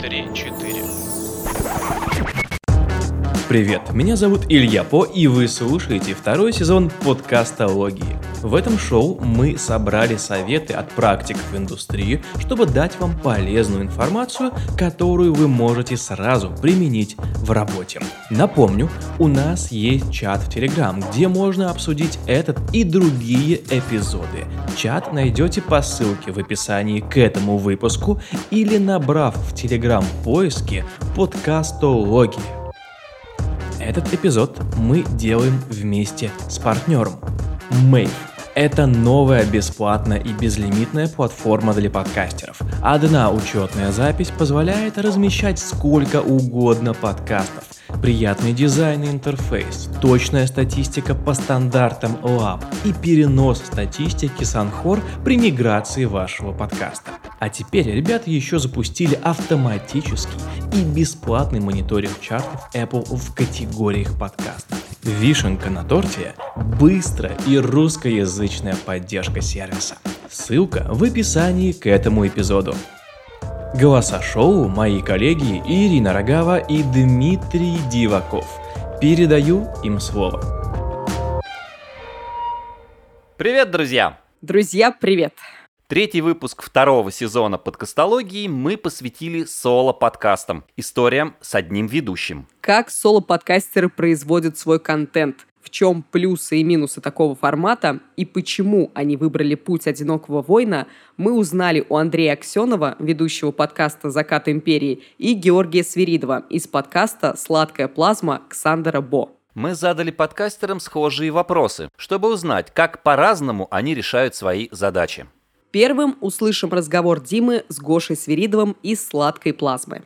три, четыре. Привет, меня зовут Илья По, и вы слушаете второй сезон подкаста «Логии». В этом шоу мы собрали советы от практиков индустрии, чтобы дать вам полезную информацию, которую вы можете сразу применить в работе. Напомню, у нас есть чат в Telegram, где можно обсудить этот и другие эпизоды. Чат найдете по ссылке в описании к этому выпуску или набрав в Telegram поиске подкастологии. Этот эпизод мы делаем вместе с партнером. Mave – это новая бесплатная и безлимитная платформа для подкастеров. Одна учетная запись позволяет размещать сколько угодно подкастов. Приятный дизайн и интерфейс, точная статистика по стандартам Lab и перенос статистики Санхор при миграции вашего подкаста. А теперь ребята еще запустили автоматический и бесплатный мониторинг чартов Apple в категориях подкастов. Вишенка на торте – быстрая и русскоязычная поддержка сервиса. Ссылка в описании к этому эпизоду. Голоса шоу мои коллеги Ирина Рогава и Дмитрий Диваков. Передаю им слово. Привет, друзья! Друзья, привет! Третий выпуск второго сезона подкастологии мы посвятили соло-подкастам, историям с одним ведущим. Как соло-подкастеры производят свой контент, в чем плюсы и минусы такого формата и почему они выбрали путь одинокого воина, мы узнали у Андрея Аксенова, ведущего подкаста «Закат империи», и Георгия Свиридова из подкаста «Сладкая плазма» Ксандера Бо. Мы задали подкастерам схожие вопросы, чтобы узнать, как по-разному они решают свои задачи. Первым услышим разговор Димы с Гошей Свиридовым из «Сладкой плазмы».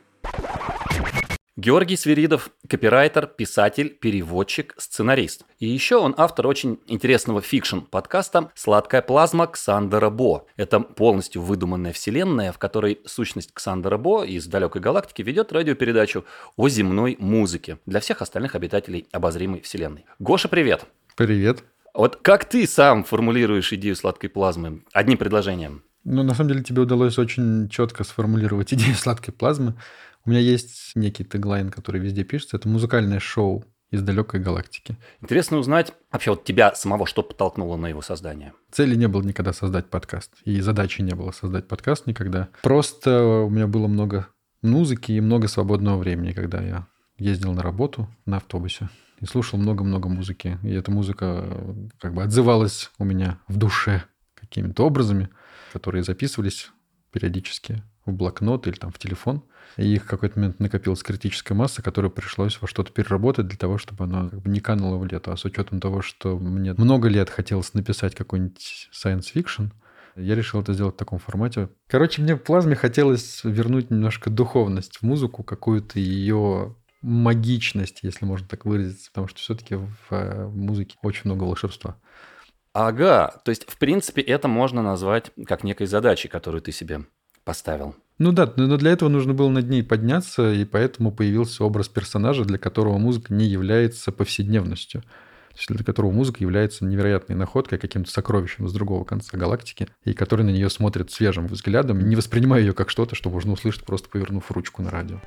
Георгий Свиридов – копирайтер, писатель, переводчик, сценарист. И еще он автор очень интересного фикшн-подкаста «Сладкая плазма» Ксандера Бо. Это полностью выдуманная вселенная, в которой сущность Ксандера Бо из далекой галактики ведет радиопередачу о земной музыке для всех остальных обитателей обозримой вселенной. Гоша, привет! Привет! Вот как ты сам формулируешь идею сладкой плазмы? Одним предложением. Ну, на самом деле, тебе удалось очень четко сформулировать идею сладкой плазмы. У меня есть некий теглайн, который везде пишется. Это музыкальное шоу из далекой галактики. Интересно узнать вообще вот тебя самого, что подтолкнуло на его создание. Цели не было никогда создать подкаст. И задачи не было создать подкаст никогда. Просто у меня было много музыки и много свободного времени, когда я ездил на работу на автобусе и слушал много-много музыки. И эта музыка как бы отзывалась у меня в душе какими-то образами, которые записывались периодически в блокнот или там в телефон. И их в какой-то момент накопилась критическая масса, которую пришлось во что-то переработать для того, чтобы она как бы не канула в лету. А с учетом того, что мне много лет хотелось написать какой-нибудь science fiction, я решил это сделать в таком формате. Короче, мне в плазме хотелось вернуть немножко духовность в музыку, какую-то ее магичность, если можно так выразиться, потому что все-таки в э, музыке очень много волшебства. Ага, то есть, в принципе, это можно назвать как некой задачей, которую ты себе поставил. Ну да, но для этого нужно было над ней подняться, и поэтому появился образ персонажа, для которого музыка не является повседневностью. То есть для которого музыка является невероятной находкой, каким-то сокровищем с другого конца галактики, и который на нее смотрит свежим взглядом, не воспринимая ее как что-то, что можно услышать, просто повернув ручку на радио.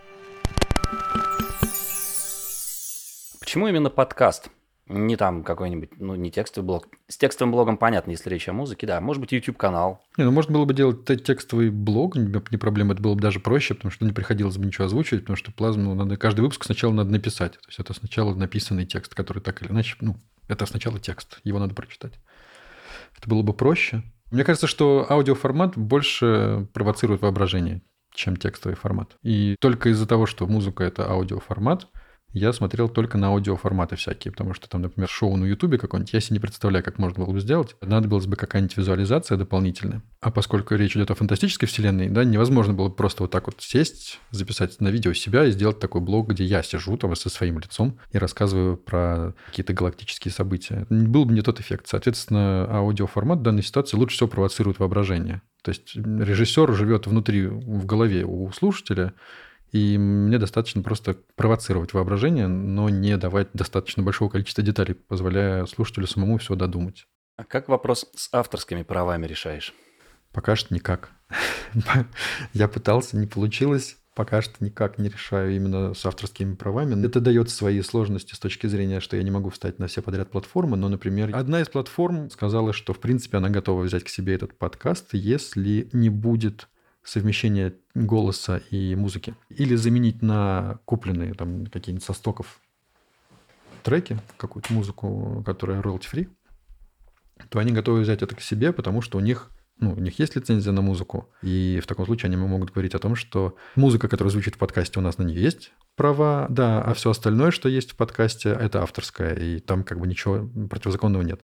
Почему именно подкаст? Не там какой-нибудь, ну, не текстовый блог. С текстовым блогом понятно, если речь о музыке, да. Может быть, YouTube-канал. Не, ну, можно было бы делать текстовый блог, не проблема, это было бы даже проще, потому что не приходилось бы ничего озвучивать, потому что плазму надо, каждый выпуск сначала надо написать. То есть это сначала написанный текст, который так или иначе, ну, это сначала текст, его надо прочитать. Это было бы проще. Мне кажется, что аудиоформат больше провоцирует воображение, чем текстовый формат. И только из-за того, что музыка – это аудиоформат, я смотрел только на аудиоформаты всякие, потому что там, например, шоу на Ютубе какое-нибудь, я себе не представляю, как можно было бы сделать. Надобилась бы какая-нибудь визуализация дополнительная. А поскольку речь идет о фантастической вселенной, да, невозможно было просто вот так вот сесть, записать на видео себя и сделать такой блог, где я сижу там со своим лицом и рассказываю про какие-то галактические события. Был бы не тот эффект. Соответственно, аудиоформат в данной ситуации лучше всего провоцирует воображение. То есть режиссер живет внутри, в голове у слушателя, и мне достаточно просто провоцировать воображение, но не давать достаточно большого количества деталей, позволяя слушателю самому все додумать. А как вопрос с авторскими правами решаешь? Пока что никак. Я пытался, не получилось. пока что никак не решаю именно с авторскими правами. Это дает свои сложности с точки зрения, что я не могу встать на все подряд платформы, но, например, одна из платформ сказала, что, в принципе, она готова взять к себе этот подкаст, если не будет совмещения голоса и музыки. Или заменить на купленные там какие-нибудь со стоков треки, какую-то музыку, которая royalty-free, то они готовы взять это к себе, потому что у них ну, у них есть лицензия на музыку, и в таком случае они могут говорить о том, что музыка, которая звучит в подкасте, у нас на нее есть права, да, а все остальное, что есть в подкасте, это авторское, и там как бы ничего противозаконного нет.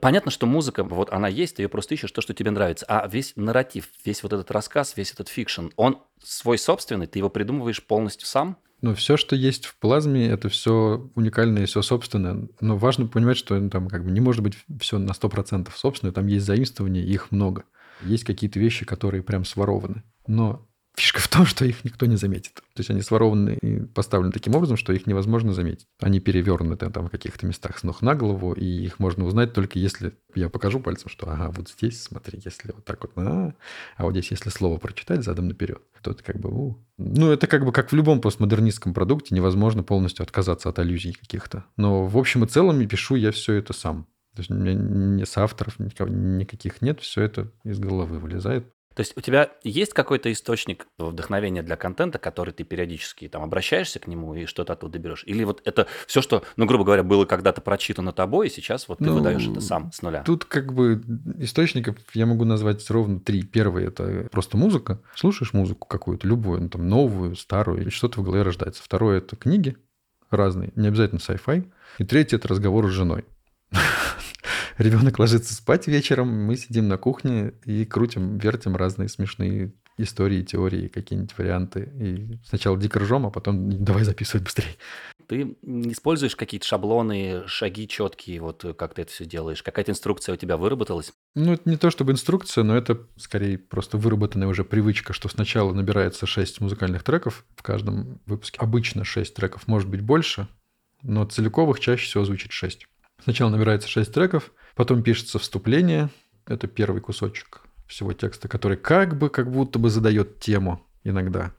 Понятно, что музыка, вот она есть, ты ее просто ищешь то, что тебе нравится. А весь нарратив, весь вот этот рассказ, весь этот фикшн, он свой собственный, ты его придумываешь полностью сам? Ну, все, что есть в плазме, это все уникальное все собственное. Но важно понимать, что ну, там как бы не может быть все на 100% собственное. Там есть заимствования, их много. Есть какие-то вещи, которые прям сворованы. Но Фишка в том, что их никто не заметит. То есть они сворованы и поставлены таким образом, что их невозможно заметить. Они перевернуты там в каких-то местах с ног на голову, и их можно узнать только если я покажу пальцем, что ага, вот здесь, смотри, если вот так вот, а, а вот здесь, если слово прочитать задом наперед, то это как бы, у. ну, это как бы как в любом постмодернистском продукте, невозможно полностью отказаться от аллюзий каких-то. Но в общем и целом пишу я все это сам. То есть у меня не с авторов никаких нет, все это из головы вылезает. То есть у тебя есть какой-то источник вдохновения для контента, который ты периодически там обращаешься к нему и что-то оттуда берешь? Или вот это все, что, ну, грубо говоря, было когда-то прочитано тобой, и сейчас вот ты ну, выдаешь это сам с нуля? Тут как бы источников я могу назвать ровно три. Первый – это просто музыка. Слушаешь музыку какую-то, любую, ну, там, новую, старую, и что-то в голове рождается. Второе – это книги разные, не обязательно sci-fi. И третье – это разговор с женой. Ребенок ложится спать вечером, мы сидим на кухне и крутим, вертим разные смешные истории, теории, какие-нибудь варианты. И сначала дико ржем, а потом давай записывать быстрее. Ты используешь какие-то шаблоны, шаги четкие, вот как ты это все делаешь? Какая-то инструкция у тебя выработалась? Ну, это не то чтобы инструкция, но это скорее просто выработанная уже привычка, что сначала набирается 6 музыкальных треков в каждом выпуске. Обычно 6 треков, может быть больше, но целиковых чаще всего звучит 6. Сначала набирается 6 треков, потом пишется вступление, это первый кусочек всего текста, который как бы, как будто бы задает тему иногда,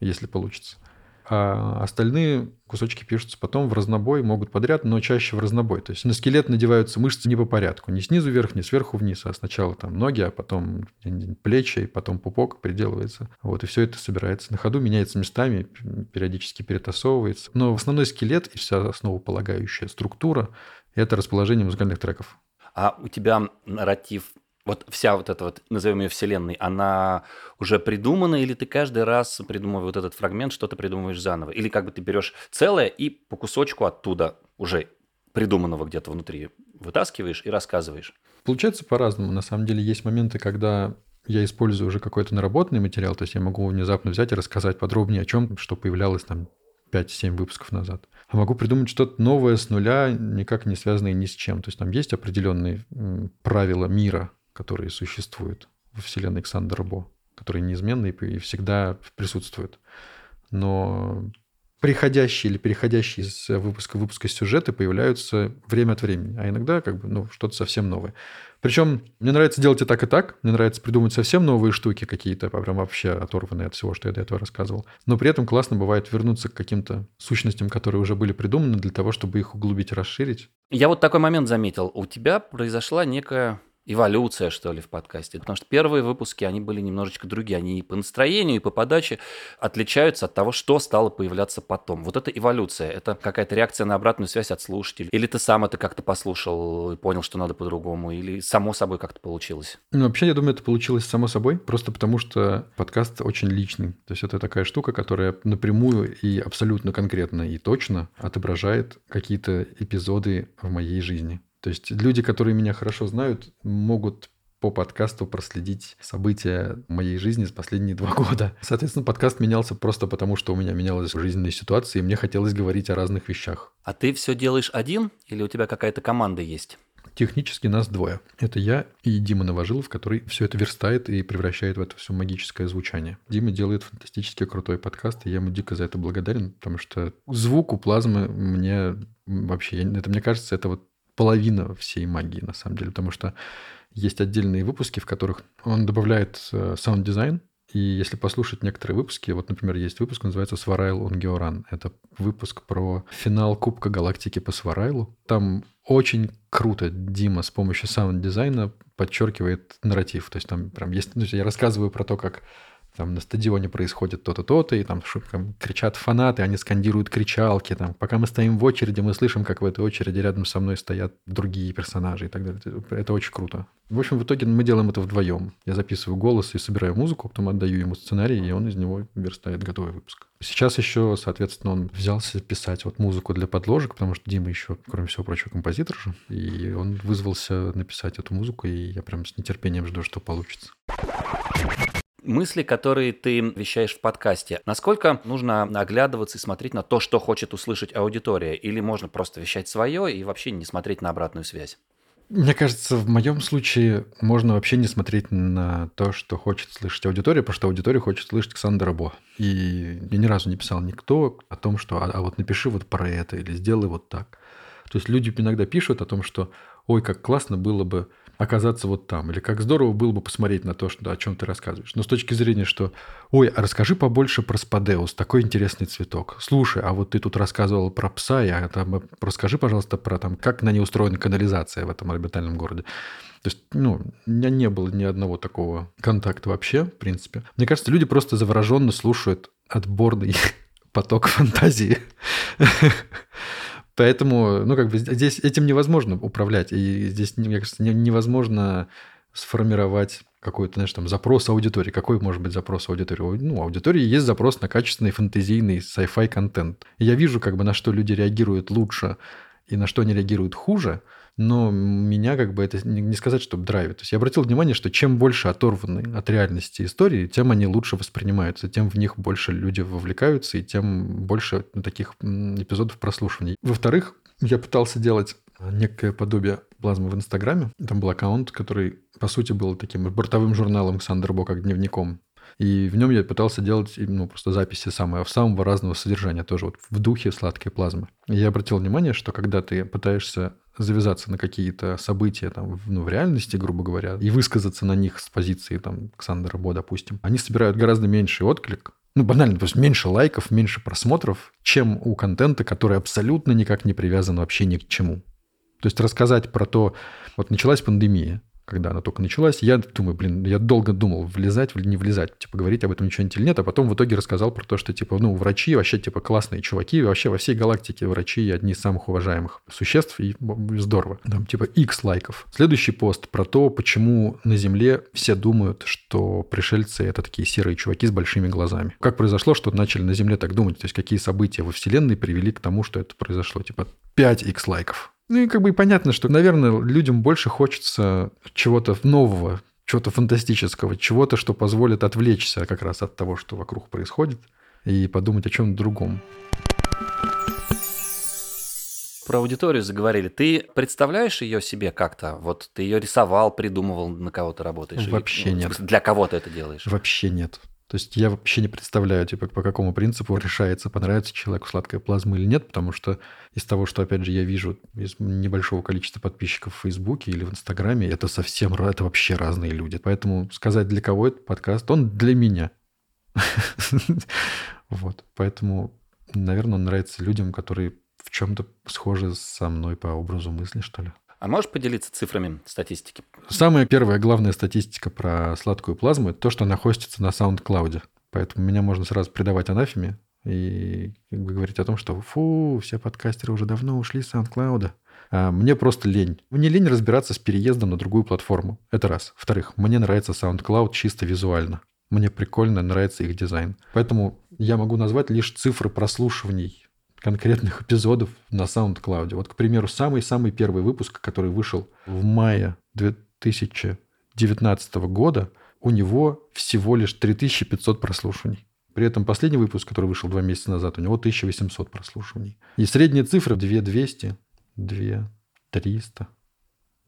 если получится. А остальные кусочки пишутся потом в разнобой, могут подряд, но чаще в разнобой. То есть на скелет надеваются мышцы не по порядку. Не снизу вверх, не сверху вниз, а сначала там ноги, а потом плечи, и потом пупок приделывается. Вот, и все это собирается на ходу, меняется местами, периодически перетасовывается. Но основной скелет и вся основополагающая структура – это расположение музыкальных треков. А у тебя нарратив вот вся вот эта вот, назовем ее вселенной, она уже придумана, или ты каждый раз, придумывая вот этот фрагмент, что-то придумываешь заново? Или как бы ты берешь целое и по кусочку оттуда уже придуманного где-то внутри вытаскиваешь и рассказываешь? Получается по-разному. На самом деле есть моменты, когда я использую уже какой-то наработанный материал, то есть я могу внезапно взять и рассказать подробнее о чем, что появлялось там 5-7 выпусков назад. А могу придумать что-то новое с нуля, никак не связанное ни с чем. То есть там есть определенные правила мира, которые существуют во вселенной Александра Бо, которые неизменны и всегда присутствуют. Но приходящие или переходящие из выпуска в выпуска сюжеты появляются время от времени, а иногда как бы ну, что-то совсем новое. Причем мне нравится делать и так, и так. Мне нравится придумать совсем новые штуки какие-то, прям вообще оторванные от всего, что я до этого рассказывал. Но при этом классно бывает вернуться к каким-то сущностям, которые уже были придуманы для того, чтобы их углубить расширить. Я вот такой момент заметил. У тебя произошла некая эволюция, что ли, в подкасте. Потому что первые выпуски, они были немножечко другие. Они и по настроению, и по подаче отличаются от того, что стало появляться потом. Вот это эволюция. Это какая-то реакция на обратную связь от слушателей. Или ты сам это как-то послушал и понял, что надо по-другому. Или само собой как-то получилось. Ну, вообще, я думаю, это получилось само собой. Просто потому, что подкаст очень личный. То есть это такая штука, которая напрямую и абсолютно конкретно и точно отображает какие-то эпизоды в моей жизни. То есть люди, которые меня хорошо знают, могут по подкасту проследить события моей жизни с последние два года. Соответственно, подкаст менялся просто потому, что у меня менялась жизненная ситуация, и мне хотелось говорить о разных вещах. А ты все делаешь один или у тебя какая-то команда есть? Технически нас двое. Это я и Дима Новожилов, который все это верстает и превращает в это все магическое звучание. Дима делает фантастически крутой подкаст, и я ему дико за это благодарен, потому что звук у плазмы мне вообще, это мне кажется, это вот половина всей магии, на самом деле, потому что есть отдельные выпуски, в которых он добавляет э, sound-дизайн, и если послушать некоторые выпуски, вот, например, есть выпуск, называется «Сварайл он Георан». Это выпуск про финал Кубка Галактики по Сварайлу. Там очень круто Дима с помощью sound-дизайна подчеркивает нарратив. То есть там прям есть... Ну, я рассказываю про то, как там на стадионе происходит то-то, то-то, и там, там кричат фанаты, они скандируют кричалки. Там, пока мы стоим в очереди, мы слышим, как в этой очереди рядом со мной стоят другие персонажи и так далее. Это очень круто. В общем, в итоге мы делаем это вдвоем. Я записываю голос и собираю музыку, потом отдаю ему сценарий, и он из него верстает готовый выпуск. Сейчас еще, соответственно, он взялся писать вот музыку для подложек, потому что Дима еще, кроме всего прочего, композитор же. И он вызвался написать эту музыку, и я прям с нетерпением жду, что получится мысли, которые ты вещаешь в подкасте, насколько нужно оглядываться и смотреть на то, что хочет услышать аудитория, или можно просто вещать свое и вообще не смотреть на обратную связь? Мне кажется, в моем случае можно вообще не смотреть на то, что хочет слышать аудитория, потому что аудитория хочет слышать Ксандра Бо. И я ни разу не писал никто о том, что а, а вот напиши вот про это или сделай вот так. То есть люди иногда пишут о том, что ой, как классно было бы оказаться вот там. Или как здорово было бы посмотреть на то, что, о чем ты рассказываешь. Но с точки зрения, что, ой, а расскажи побольше про спадеус, такой интересный цветок. Слушай, а вот ты тут рассказывал про пса, а там, расскажи, пожалуйста, про там, как на ней устроена канализация в этом орбитальном городе. То есть, ну, у меня не было ни одного такого контакта вообще, в принципе. Мне кажется, люди просто завороженно слушают отборный поток фантазии. Поэтому, ну, как бы здесь этим невозможно управлять. И здесь, мне кажется, невозможно сформировать какой-то, знаешь, там запрос аудитории. Какой может быть запрос аудитории? Ну, аудитории есть запрос на качественный фэнтезийный sci-fi контент. И я вижу, как бы, на что люди реагируют лучше и на что они реагируют хуже – но меня как бы это не сказать, что драйвит. То есть я обратил внимание, что чем больше оторваны от реальности истории, тем они лучше воспринимаются, тем в них больше люди вовлекаются, и тем больше таких эпизодов прослушиваний. Во-вторых, я пытался делать некое подобие плазмы в Инстаграме. Там был аккаунт, который, по сути, был таким бортовым журналом Сандербо, как дневником. И в нем я пытался делать ну, просто записи самого, самого разного содержания, тоже вот в духе сладкой плазмы. И я обратил внимание, что когда ты пытаешься завязаться на какие-то события там, ну, в реальности, грубо говоря, и высказаться на них с позиции там, Ксандера Бо, допустим, они собирают гораздо меньший отклик, ну, банально, то есть меньше лайков, меньше просмотров, чем у контента, который абсолютно никак не привязан вообще ни к чему. То есть рассказать про то, вот началась пандемия, когда она только началась, я думаю, блин, я долго думал, влезать или не влезать, типа, говорить об этом ничего или нет, а потом в итоге рассказал про то, что, типа, ну, врачи вообще, типа, классные чуваки, вообще во всей галактике врачи одни из самых уважаемых существ, и здорово. Там, типа, X лайков. Следующий пост про то, почему на Земле все думают, что пришельцы — это такие серые чуваки с большими глазами. Как произошло, что начали на Земле так думать? То есть, какие события во Вселенной привели к тому, что это произошло? Типа, 5 X лайков. Ну и как бы понятно, что, наверное, людям больше хочется чего-то нового, чего-то фантастического, чего-то, что позволит отвлечься как раз от того, что вокруг происходит, и подумать о чем-то другом. Про аудиторию заговорили. Ты представляешь ее себе как-то? Вот ты ее рисовал, придумывал, на кого то работаешь? Вообще Или, нет. Для кого ты это делаешь? Вообще нет. То есть я вообще не представляю, типа, по какому принципу решается, понравится человеку сладкая плазма или нет, потому что из того, что, опять же, я вижу из небольшого количества подписчиков в Фейсбуке или в Инстаграме, это совсем, это вообще разные люди. Поэтому сказать, для кого этот подкаст, он для меня. Вот. Поэтому, наверное, он нравится людям, которые в чем-то схожи со мной по образу мысли, что ли. А можешь поделиться цифрами статистики? Самая первая главная статистика про сладкую плазму – это то, что она хостится на SoundCloud. Поэтому меня можно сразу предавать анафеме и говорить о том, что фу, все подкастеры уже давно ушли с SoundCloud. А мне просто лень. Мне лень разбираться с переездом на другую платформу. Это раз. Во-вторых, мне нравится SoundCloud чисто визуально. Мне прикольно, нравится их дизайн. Поэтому я могу назвать лишь цифры прослушиваний конкретных эпизодов на SoundCloud. Вот, к примеру, самый-самый первый выпуск, который вышел в мае 2019 года, у него всего лишь 3500 прослушиваний. При этом последний выпуск, который вышел два месяца назад, у него 1800 прослушиваний. И средняя цифра 2200, 2300.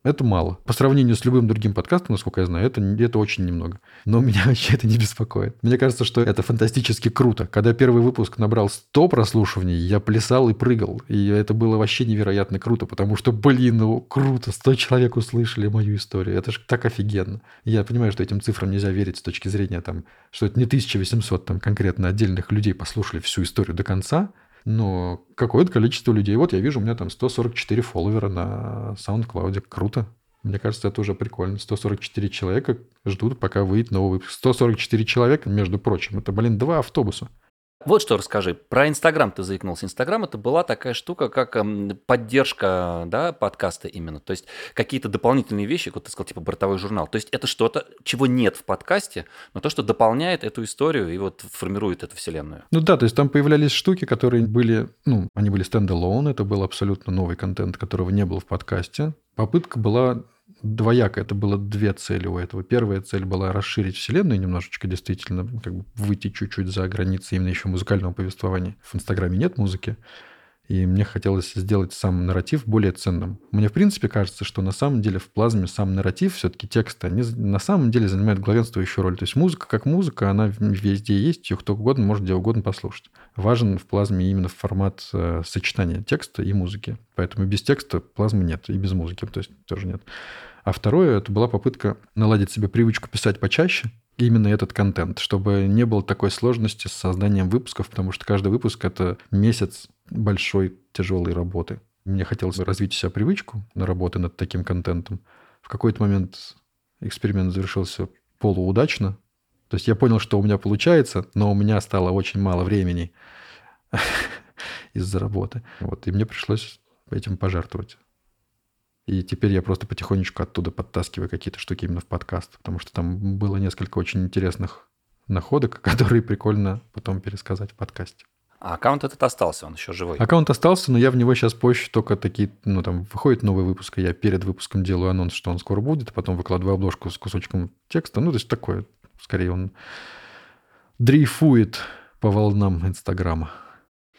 Это мало. По сравнению с любым другим подкастом, насколько я знаю, это, это очень немного. Но меня вообще это не беспокоит. Мне кажется, что это фантастически круто. Когда первый выпуск набрал 100 прослушиваний, я плясал и прыгал. И это было вообще невероятно круто, потому что, блин, ну круто, 100 человек услышали мою историю. Это же так офигенно. Я понимаю, что этим цифрам нельзя верить с точки зрения, там, что это не 1800 там, конкретно отдельных людей послушали всю историю до конца, но какое-то количество людей. Вот я вижу, у меня там 144 фолловера на SoundCloud. Круто. Мне кажется, это уже прикольно. 144 человека ждут, пока выйдет новый выпуск. 144 человека, между прочим, это, блин, два автобуса. Вот что расскажи. Про Инстаграм ты заикнулся. Инстаграм это была такая штука, как эм, поддержка да, подкаста именно. То есть какие-то дополнительные вещи, вот ты сказал, типа бортовой журнал. То есть это что-то, чего нет в подкасте, но то, что дополняет эту историю и вот формирует эту вселенную. Ну да, то есть там появлялись штуки, которые были, ну, они были стендалон, это был абсолютно новый контент, которого не было в подкасте. Попытка была двояко. Это было две цели у этого. Первая цель была расширить вселенную немножечко, действительно, как бы выйти чуть-чуть за границы именно еще музыкального повествования. В Инстаграме нет музыки, и мне хотелось сделать сам нарратив более ценным. Мне, в принципе, кажется, что на самом деле в плазме сам нарратив, все-таки тексты, они на самом деле занимают главенствующую роль. То есть музыка как музыка, она везде есть, ее кто угодно может где угодно послушать. Важен в плазме именно формат э, сочетания текста и музыки. Поэтому без текста плазмы нет, и без музыки то есть тоже нет. А второе, это была попытка наладить себе привычку писать почаще, именно этот контент, чтобы не было такой сложности с созданием выпусков, потому что каждый выпуск — это месяц большой тяжелой работы. Мне хотелось развить себя привычку на работы над таким контентом. В какой-то момент эксперимент завершился полуудачно. То есть я понял, что у меня получается, но у меня стало очень мало времени из-за работы. Вот, и мне пришлось этим пожертвовать. И теперь я просто потихонечку оттуда подтаскиваю какие-то штуки именно в подкаст, потому что там было несколько очень интересных находок, которые прикольно потом пересказать в подкасте. А аккаунт этот остался, он еще живой? Аккаунт остался, но я в него сейчас позже только такие, ну там выходит новый выпуск, и я перед выпуском делаю анонс, что он скоро будет, а потом выкладываю обложку с кусочком текста. Ну, то есть такое, скорее он дрейфует по волнам Инстаграма.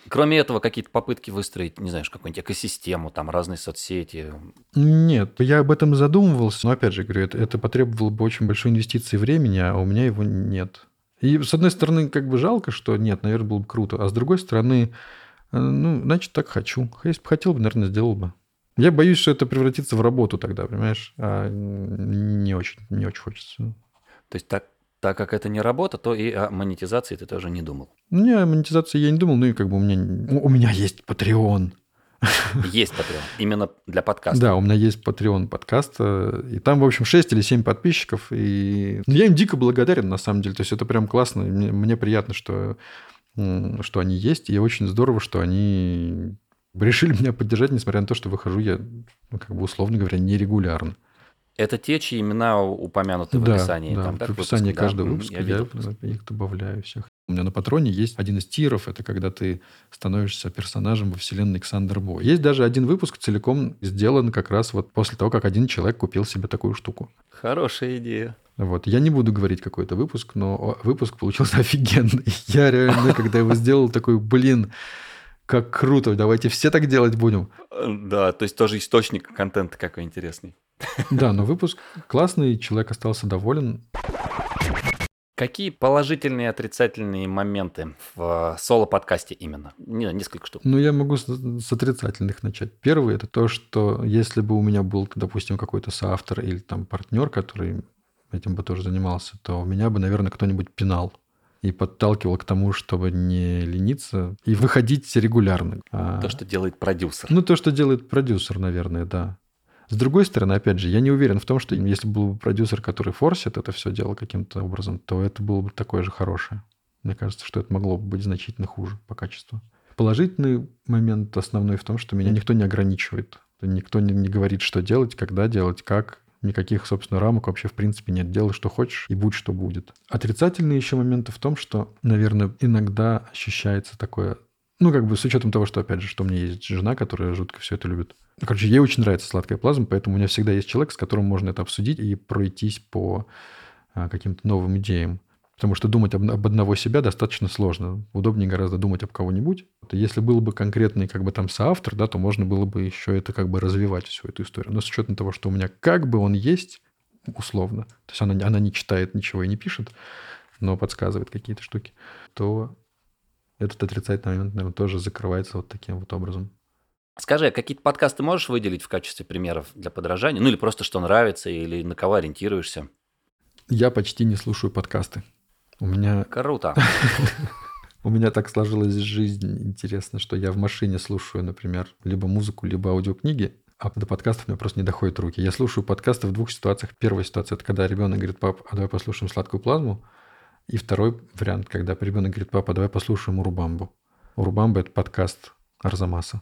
Кроме этого, какие-то попытки выстроить, не знаю, какую-нибудь экосистему, там разные соцсети? Нет, я об этом задумывался, но опять же говорю, это, это потребовало бы очень большой инвестиции времени, а у меня его нет. И с одной стороны, как бы жалко, что нет, наверное, было бы круто, а с другой стороны, э, ну, значит, так хочу. Если бы хотел бы, наверное, сделал бы. Я боюсь, что это превратится в работу тогда, понимаешь? А не очень, не очень хочется. То есть так так как это не работа, то и о монетизации ты тоже не думал. Не, о монетизации я не думал, ну и как бы у меня, у меня есть Patreon. Есть Patreon, именно для подкаста. Да, у меня есть Patreon подкаста, и там, в общем, 6 или 7 подписчиков, и я им дико благодарен, на самом деле, то есть это прям классно, мне, мне приятно, что, что они есть, и очень здорово, что они решили меня поддержать, несмотря на то, что выхожу я, ну, как бы, условно говоря, нерегулярно. Это те, чьи имена упомянуты да, в описании. Да, там, в описании выпуск, каждого да, выпуска я, я их добавляю всех. У меня на патроне есть один из тиров, это когда ты становишься персонажем во вселенной Ксандер Бо. Есть даже один выпуск целиком сделан как раз вот после того, как один человек купил себе такую штуку. Хорошая идея. Вот. Я не буду говорить, какой это выпуск, но выпуск получился офигенный. Я реально, когда его сделал, такой, блин, как круто, давайте все так делать будем. Да, то есть тоже источник контента какой интересный. Да, но выпуск классный, человек остался доволен. Какие положительные и отрицательные моменты в э, соло-подкасте именно? Не, несколько штук. Ну, я могу с, с отрицательных начать. Первый – это то, что если бы у меня был, допустим, какой-то соавтор или там партнер, который этим бы тоже занимался, то меня бы, наверное, кто-нибудь пинал и подталкивал к тому, чтобы не лениться и выходить регулярно. То, а... что делает продюсер. Ну, то, что делает продюсер, наверное, да. С другой стороны, опять же, я не уверен в том, что если был бы продюсер, который форсит это все дело каким-то образом, то это было бы такое же хорошее. Мне кажется, что это могло бы быть значительно хуже по качеству. Положительный момент основной в том, что меня никто не ограничивает. Никто не, не говорит, что делать, когда делать, как. Никаких, собственно, рамок вообще в принципе нет. Делай, что хочешь, и будь, что будет. Отрицательные еще моменты в том, что, наверное, иногда ощущается такое ну, как бы с учетом того, что, опять же, что у меня есть жена, которая жутко все это любит. Короче, ей очень нравится сладкая плазма, поэтому у меня всегда есть человек, с которым можно это обсудить и пройтись по а, каким-то новым идеям. Потому что думать об, об одного себя достаточно сложно. Удобнее гораздо думать об кого-нибудь. Если был бы конкретный как бы там соавтор, да, то можно было бы еще это как бы развивать всю эту историю. Но с учетом того, что у меня как бы он есть, условно, то есть она, она не читает ничего и не пишет, но подсказывает какие-то штуки, то этот отрицательный момент, наверное, тоже закрывается вот таким вот образом. Скажи, а какие-то подкасты можешь выделить в качестве примеров для подражания? Ну или просто что нравится, или на кого ориентируешься? Я почти не слушаю подкасты. У меня... Круто. У меня так сложилась жизнь, интересно, что я в машине слушаю, например, либо музыку, либо аудиокниги, а до подкастов мне просто не доходят руки. Я слушаю подкасты в двух ситуациях. Первая ситуация – это когда ребенок говорит, пап, а давай послушаем сладкую плазму. И второй вариант, когда ребенок говорит, папа, давай послушаем Урубамбу. Урубамба – это подкаст Арзамаса.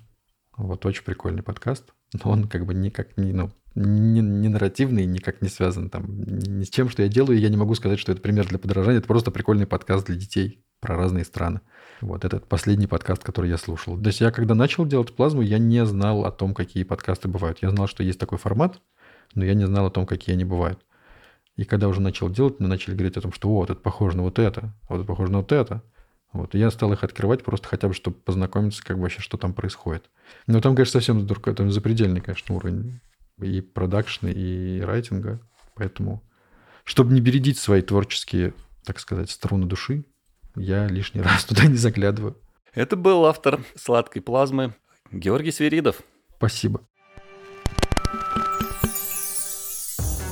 Вот очень прикольный подкаст, но он как бы никак не, ну, не, не нарративный, никак не связан там ни с чем, что я делаю. Я не могу сказать, что это пример для подражания. Это просто прикольный подкаст для детей про разные страны. Вот этот последний подкаст, который я слушал. То есть я когда начал делать плазму, я не знал о том, какие подкасты бывают. Я знал, что есть такой формат, но я не знал о том, какие они бывают. И когда уже начал делать, мы начали говорить о том, что вот это похоже на вот это, а вот это похоже на вот это. Вот. И я стал их открывать просто хотя бы, чтобы познакомиться, как бы вообще, что там происходит. Но там, конечно, совсем там запредельный, конечно, уровень и продакшна, и райтинга. Поэтому, чтобы не бередить свои творческие, так сказать, струны души, я лишний раз туда не заглядываю. Это был автор «Сладкой плазмы» Георгий Свиридов. Спасибо.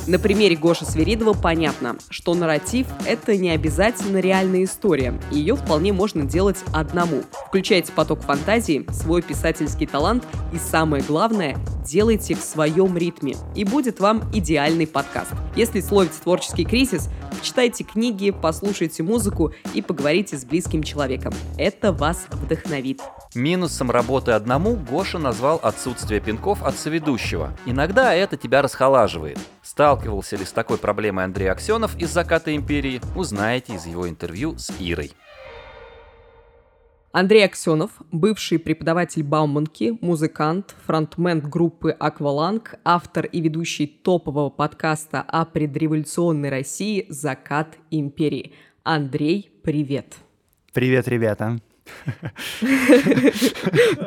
На примере Гоши Сверидова понятно, что нарратив — это не обязательно реальная история, и ее вполне можно делать одному. Включайте поток фантазии, свой писательский талант и, самое главное, делайте в своем ритме, и будет вам идеальный подкаст. Если словите творческий кризис, читайте книги, послушайте музыку и поговорите с близким человеком. Это вас вдохновит. Минусом работы одному Гоша назвал отсутствие пинков от соведущего. Иногда это тебя расхолаживает. Сталкивался ли с такой проблемой Андрей Аксенов из «Заката империи», узнаете из его интервью с Ирой. Андрей Аксенов, бывший преподаватель Бауманки, музыкант, фронтмен группы «Акваланг», автор и ведущий топового подкаста о предреволюционной России «Закат империи». Андрей, привет! Привет, ребята!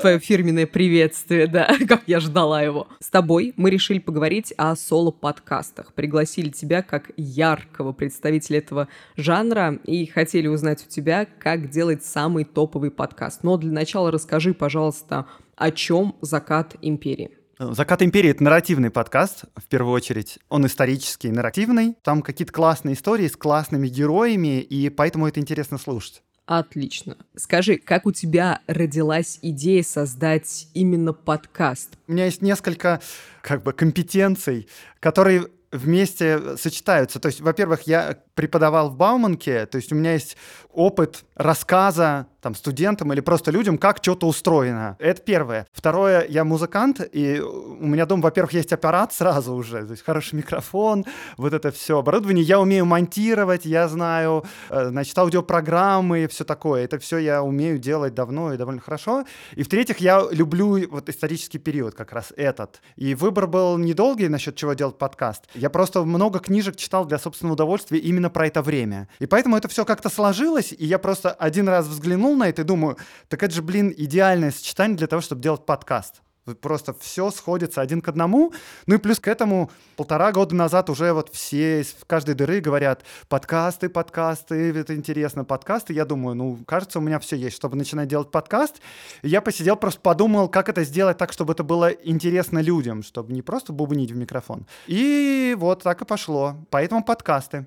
Твое фирменное приветствие, да, как я ждала его. С тобой мы решили поговорить о соло-подкастах. Пригласили тебя как яркого представителя этого жанра и хотели узнать у тебя, как делать самый топовый подкаст. Но для начала расскажи, пожалуйста, о чем «Закат империи». «Закат империи» — это нарративный подкаст, в первую очередь. Он исторический, нарративный. Там какие-то классные истории с классными героями, и поэтому это интересно слушать. Отлично. Скажи, как у тебя родилась идея создать именно подкаст? У меня есть несколько как бы компетенций, которые вместе сочетаются. То есть, во-первых, я преподавал в Бауманке, то есть у меня есть опыт рассказа там, студентам или просто людям, как что-то устроено. Это первое. Второе, я музыкант, и у меня дома, во-первых, есть аппарат сразу уже, то есть хороший микрофон, вот это все оборудование. Я умею монтировать, я знаю, э, значит, аудиопрограммы и все такое. Это все я умею делать давно и довольно хорошо. И в-третьих, я люблю вот исторический период как раз этот. И выбор был недолгий насчет чего делать подкаст. Я просто много книжек читал для собственного удовольствия именно про это время. И поэтому это все как-то сложилось, и я просто один раз взглянул на это и думаю, так это же, блин, идеальное сочетание для того, чтобы делать подкаст. Просто все сходится один к одному. Ну и плюс к этому полтора года назад уже вот все из каждой дыры говорят подкасты, подкасты, это интересно, подкасты. Я думаю, ну, кажется, у меня все есть, чтобы начинать делать подкаст. И я посидел, просто подумал, как это сделать так, чтобы это было интересно людям, чтобы не просто бубнить в микрофон. И вот так и пошло. Поэтому подкасты.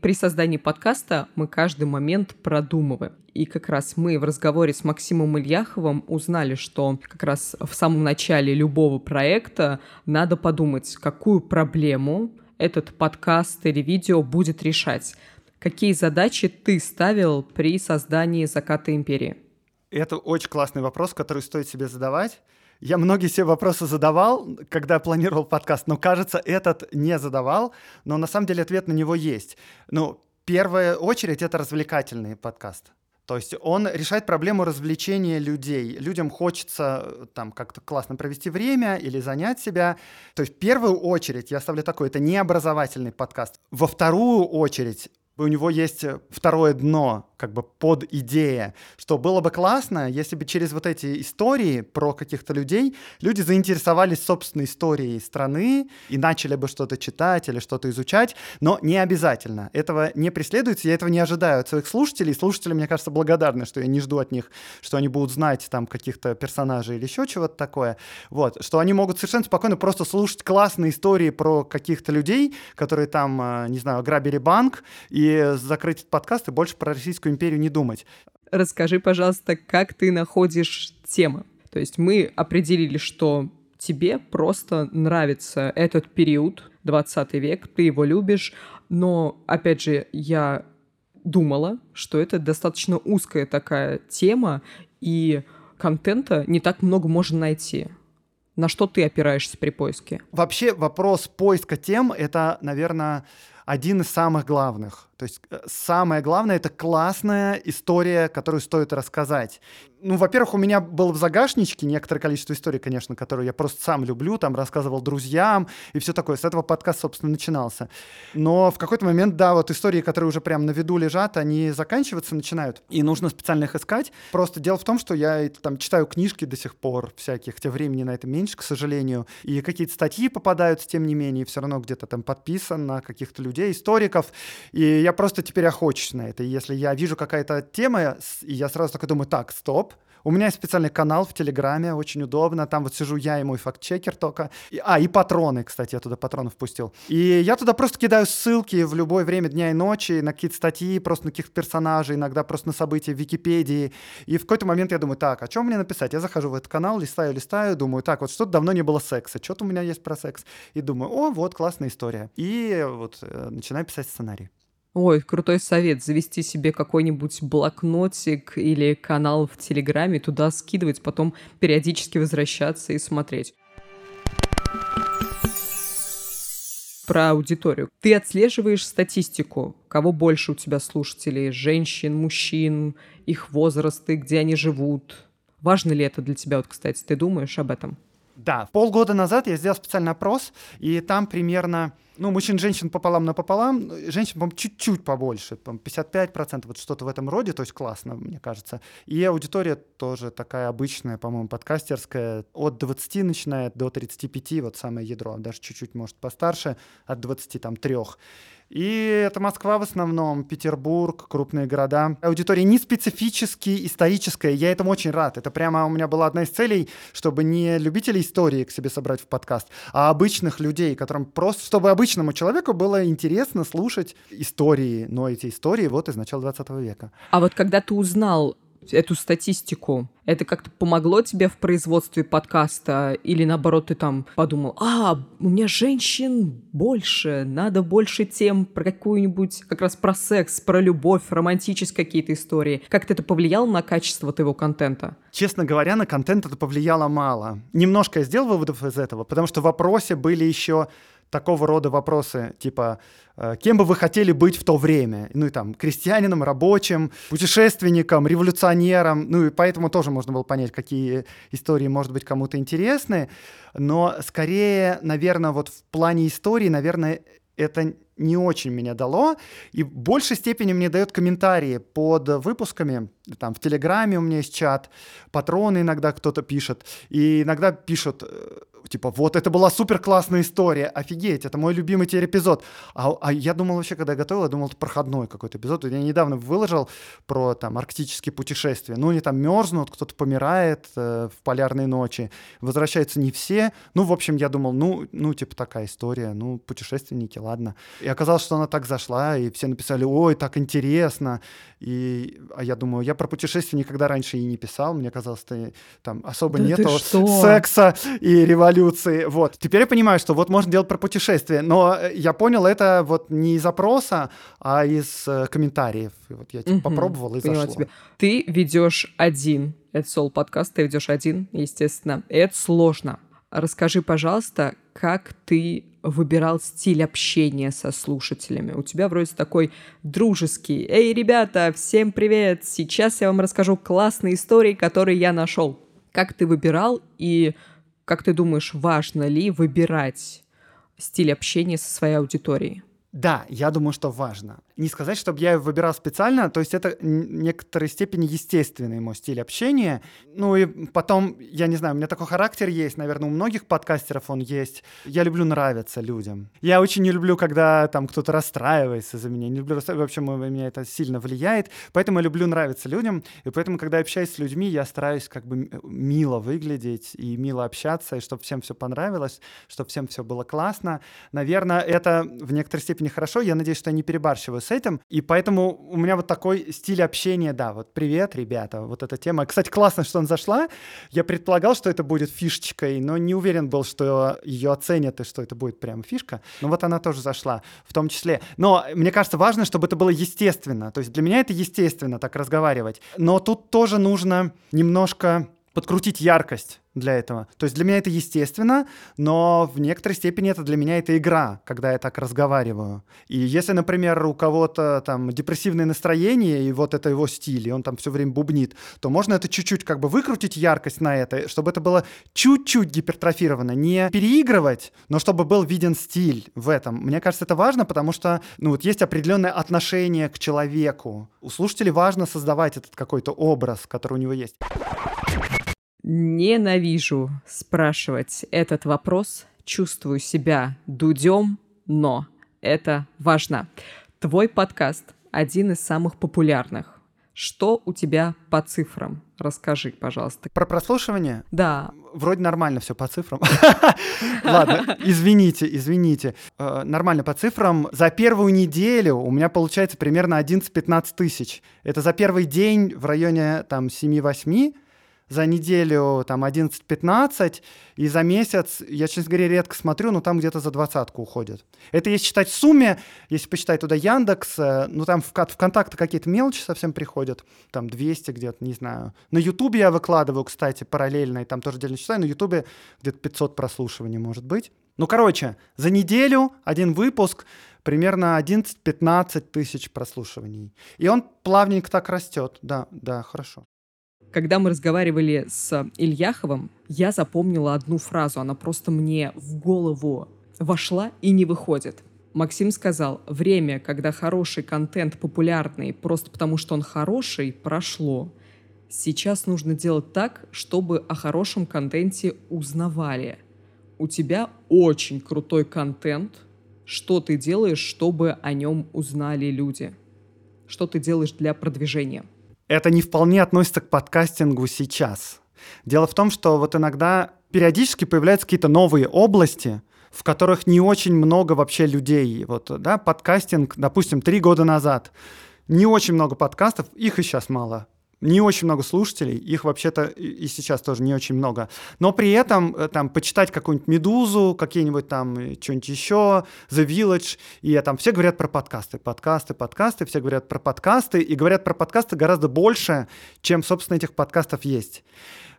При создании подкаста мы каждый момент продумываем. И как раз мы в разговоре с Максимом Ильяховым узнали, что как раз в самом начале любого проекта надо подумать, какую проблему этот подкаст или видео будет решать. Какие задачи ты ставил при создании «Заката империи»? Это очень классный вопрос, который стоит себе задавать. Я многие себе вопросы задавал, когда планировал подкаст, но, кажется, этот не задавал, но на самом деле ответ на него есть. Ну, первая очередь — это развлекательный подкаст. То есть он решает проблему развлечения людей. Людям хочется э, там как-то классно провести время или занять себя. То есть в первую очередь я ставлю такой, это не образовательный подкаст. Во вторую очередь у него есть второе дно, как бы под идея, что было бы классно, если бы через вот эти истории про каких-то людей люди заинтересовались собственной историей страны и начали бы что-то читать или что-то изучать, но не обязательно. Этого не преследуется, я этого не ожидаю от своих слушателей. Слушатели, мне кажется, благодарны, что я не жду от них, что они будут знать там каких-то персонажей или еще чего-то такое. Вот, что они могут совершенно спокойно просто слушать классные истории про каких-то людей, которые там, э, не знаю, грабили банк, и закрыть этот подкаст и больше про Российскую империю не думать. Расскажи, пожалуйста, как ты находишь темы? То есть мы определили, что тебе просто нравится этот период, 20 век, ты его любишь, но, опять же, я думала, что это достаточно узкая такая тема, и контента не так много можно найти. На что ты опираешься при поиске? Вообще вопрос поиска тем — это, наверное, один из самых главных. То есть э, самое главное — это классная история, которую стоит рассказать. Ну, во-первых, у меня было в загашничке некоторое количество историй, конечно, которые я просто сам люблю, там рассказывал друзьям и все такое. С этого подкаст, собственно, начинался. Но в какой-то момент, да, вот истории, которые уже прям на виду лежат, они заканчиваться начинают, и нужно специально их искать. Просто дело в том, что я там читаю книжки до сих пор всяких, хотя времени на это меньше, к сожалению, и какие-то статьи попадаются, тем не менее, все равно где-то там подписан на каких-то людей, историков, и я просто теперь охочусь на это. И если я вижу какая-то тема, и я сразу такой думаю, так, стоп, у меня есть специальный канал в Телеграме, очень удобно. Там вот сижу я и мой факт-чекер только. И, а, и патроны, кстати, я туда патронов впустил. И я туда просто кидаю ссылки в любое время дня и ночи на какие-то статьи, просто на каких-то персонажей, иногда просто на события в Википедии. И в какой-то момент я думаю, так, о чем мне написать? Я захожу в этот канал, листаю, листаю, думаю, так, вот что-то давно не было секса, что-то у меня есть про секс. И думаю, о, вот классная история. И вот э, начинаю писать сценарий. Ой, крутой совет. Завести себе какой-нибудь блокнотик или канал в Телеграме, туда скидывать, потом периодически возвращаться и смотреть. Про аудиторию. Ты отслеживаешь статистику. Кого больше у тебя слушателей? Женщин, мужчин, их возрасты, где они живут? Важно ли это для тебя, вот, кстати, ты думаешь об этом? Да, полгода назад я сделал специальный опрос, и там примерно, ну, мужчин и женщин пополам на пополам, женщин, по чуть-чуть побольше, по 55%, вот что-то в этом роде, то есть классно, мне кажется. И аудитория тоже такая обычная, по-моему, подкастерская, от 20 начинает до 35, вот самое ядро, даже чуть-чуть, может, постарше, от 23. И это Москва в основном, Петербург, крупные города. Аудитория не специфически историческая, я этому очень рад. Это прямо у меня была одна из целей, чтобы не любителей истории к себе собрать в подкаст, а обычных людей, которым просто, чтобы обычному человеку было интересно слушать истории, но эти истории вот из начала 20 века. А вот когда ты узнал эту статистику, это как-то помогло тебе в производстве подкаста? Или наоборот, ты там подумал, а, у меня женщин больше, надо больше тем про какую-нибудь, как раз про секс, про любовь, романтические какие-то истории. Как-то это повлияло на качество твоего контента? Честно говоря, на контент это повлияло мало. Немножко я сделал выводов из этого, потому что в вопросе были еще такого рода вопросы, типа, э, кем бы вы хотели быть в то время? Ну и там, крестьянином, рабочим, путешественником, революционером. Ну и поэтому тоже можно было понять, какие истории, может быть, кому-то интересны. Но скорее, наверное, вот в плане истории, наверное, это не очень меня дало. И в большей степени мне дает комментарии под выпусками. Там в Телеграме у меня есть чат, патроны иногда кто-то пишет. И иногда пишут, э, типа, вот это была супер классная история, офигеть, это мой любимый теперь эпизод. А, а я думал вообще, когда я готовил, я думал, это проходной какой-то эпизод. Я недавно выложил про там арктические путешествия. Ну, они там мерзнут, кто-то помирает э, в полярной ночи, возвращаются не все. Ну, в общем, я думал, ну, ну, типа такая история, ну, путешественники, ладно. И оказалось, что она так зашла, и все написали, ой, так интересно. И, а я думаю, я про путешествия никогда раньше и не писал, мне казалось, что там особо да нету секса и революции. Вот. Теперь я понимаю, что вот можно делать про путешествия, но я понял это вот не из опроса, а из э, комментариев. И вот я типа, угу, попробовал и зашло. Тебя. Ты ведешь один. Это сол подкаст, ты ведешь один, естественно. И это сложно. Расскажи, пожалуйста, как ты выбирал стиль общения со слушателями? У тебя вроде такой дружеский. Эй, ребята, всем привет! Сейчас я вам расскажу классные истории, которые я нашел. Как ты выбирал и как ты думаешь, важно ли выбирать стиль общения со своей аудиторией? Да, я думаю, что важно. Не сказать, чтобы я его выбирал специально, то есть это в некоторой степени естественный мой стиль общения. Ну и потом, я не знаю, у меня такой характер есть, наверное, у многих подкастеров он есть. Я люблю нравиться людям. Я очень не люблю, когда там кто-то расстраивается за меня. Не люблю расстраиваться, вообще меня это сильно влияет. Поэтому я люблю нравиться людям. И поэтому, когда я общаюсь с людьми, я стараюсь как бы мило выглядеть и мило общаться, и чтобы всем все понравилось, чтобы всем все было классно. Наверное, это в некоторой степени хорошо. Я надеюсь, что я не перебарщиваю с этим. И поэтому у меня вот такой стиль общения, да, вот привет, ребята, вот эта тема. Кстати, классно, что она зашла. Я предполагал, что это будет фишечкой, но не уверен был, что ее оценят и что это будет прям фишка. Но вот она тоже зашла в том числе. Но мне кажется, важно, чтобы это было естественно. То есть для меня это естественно так разговаривать. Но тут тоже нужно немножко подкрутить яркость для этого. То есть для меня это естественно, но в некоторой степени это для меня это игра, когда я так разговариваю. И если, например, у кого-то там депрессивное настроение, и вот это его стиль, и он там все время бубнит, то можно это чуть-чуть как бы выкрутить яркость на это, чтобы это было чуть-чуть гипертрофировано. Не переигрывать, но чтобы был виден стиль в этом. Мне кажется, это важно, потому что ну, вот есть определенное отношение к человеку. У слушателей важно создавать этот какой-то образ, который у него есть. Ненавижу спрашивать этот вопрос. Чувствую себя дудем, но это важно. Твой подкаст один из самых популярных. Что у тебя по цифрам? Расскажи, пожалуйста. Про прослушивание? Да. Вроде нормально все по цифрам. Ладно, извините, извините. Э, нормально по цифрам. За первую неделю у меня получается примерно 11-15 тысяч. Это за первый день в районе там 7-8 за неделю там 11-15, и за месяц, я, честно говоря, редко смотрю, но там где-то за двадцатку уходит. Это если считать в сумме, если посчитать туда Яндекс, э, ну там в, в контакты какие-то мелочи совсем приходят, там 200 где-то, не знаю. На Ютубе я выкладываю, кстати, параллельно, и там тоже отдельно считаю, на Ютубе где-то 500 прослушиваний может быть. Ну, короче, за неделю один выпуск примерно 11-15 тысяч прослушиваний. И он плавненько так растет. Да, да, хорошо. Когда мы разговаривали с Ильяховым, я запомнила одну фразу. Она просто мне в голову вошла и не выходит. Максим сказал, время, когда хороший контент популярный просто потому, что он хороший, прошло. Сейчас нужно делать так, чтобы о хорошем контенте узнавали. У тебя очень крутой контент. Что ты делаешь, чтобы о нем узнали люди? Что ты делаешь для продвижения? Это не вполне относится к подкастингу сейчас. Дело в том, что вот иногда периодически появляются какие-то новые области, в которых не очень много вообще людей. Вот, да, подкастинг, допустим, три года назад. Не очень много подкастов, их и сейчас мало не очень много слушателей, их вообще-то и сейчас тоже не очень много. Но при этом э, там почитать какую-нибудь «Медузу», какие-нибудь там э, что-нибудь еще, «The Village», и там все говорят про подкасты, подкасты, подкасты, все говорят про подкасты, и говорят про подкасты гораздо больше, чем, собственно, этих подкастов есть.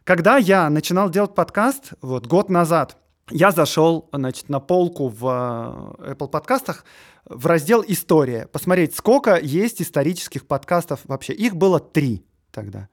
Когда я начинал делать подкаст, вот, год назад, я зашел, значит, на полку в э, Apple подкастах в раздел «История», посмотреть, сколько есть исторических подкастов вообще. Их было три тогда.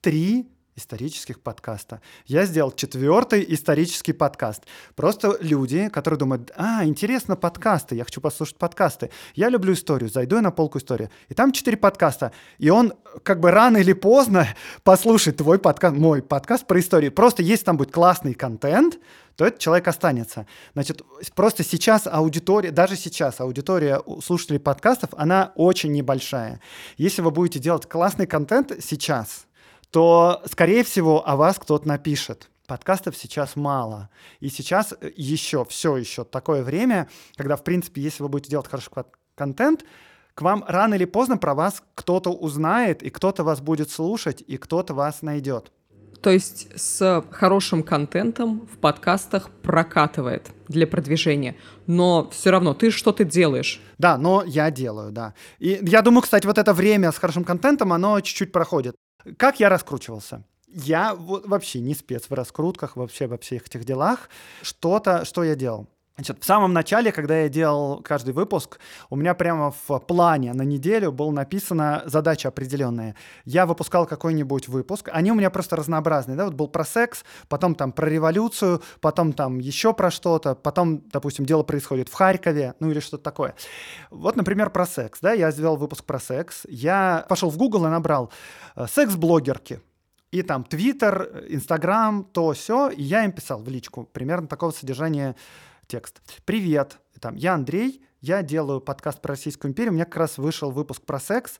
Три исторических подкаста. Я сделал четвертый исторический подкаст. Просто люди, которые думают, а, интересно подкасты, я хочу послушать подкасты. Я люблю историю, зайду я на полку истории. И там четыре подкаста. И он как бы рано или поздно послушает твой подкаст, мой подкаст про историю. Просто если там будет классный контент, то этот человек останется. Значит, просто сейчас аудитория, даже сейчас аудитория слушателей подкастов, она очень небольшая. Если вы будете делать классный контент сейчас, то, скорее всего, о вас кто-то напишет. Подкастов сейчас мало. И сейчас еще, все еще такое время, когда, в принципе, если вы будете делать хороший контент, к вам рано или поздно про вас кто-то узнает, и кто-то вас будет слушать, и кто-то вас найдет. То есть с хорошим контентом в подкастах прокатывает для продвижения. Но все равно ты что-то делаешь. Да, но я делаю, да. И я думаю, кстати, вот это время с хорошим контентом, оно чуть-чуть проходит. Как я раскручивался? Я вообще не спец в раскрутках, вообще во всех этих делах. Что-то, что я делал? Значит, в самом начале, когда я делал каждый выпуск, у меня прямо в плане на неделю была написана задача определенная. Я выпускал какой-нибудь выпуск, они у меня просто разнообразные, да, вот был про секс, потом там про революцию, потом там еще про что-то, потом, допустим, дело происходит в Харькове, ну или что-то такое. Вот, например, про секс, да, я сделал выпуск про секс, я пошел в Google и набрал э, секс-блогерки, и там Твиттер, Инстаграм, то все, и я им писал в личку примерно такого содержания текст. Привет, там, я Андрей, я делаю подкаст про Российскую империю, у меня как раз вышел выпуск про секс.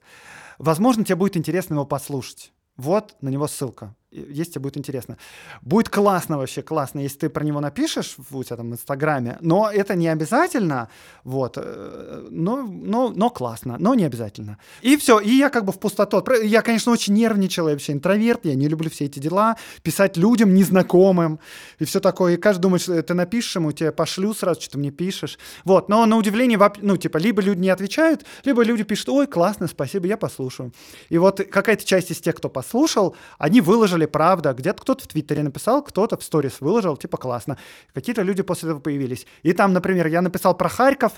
Возможно, тебе будет интересно его послушать. Вот на него ссылка если тебе будет интересно. Будет классно вообще, классно, если ты про него напишешь в у тебя там Инстаграме, но это не обязательно, вот, э, но, но, но классно, но не обязательно. И все, и я как бы в пустоту. Я, конечно, очень нервничал, я вообще интроверт, я не люблю все эти дела, писать людям незнакомым и все такое. И каждый думает, что ты напишешь ему, тебе пошлю сразу, что ты мне пишешь. Вот, но на удивление, ну, типа, либо люди не отвечают, либо люди пишут, ой, классно, спасибо, я послушаю. И вот какая-то часть из тех, кто послушал, они выложили выложили, правда. Где-то кто-то в Твиттере написал, кто-то в сторис выложил, типа классно. Какие-то люди после этого появились. И там, например, я написал про Харьков,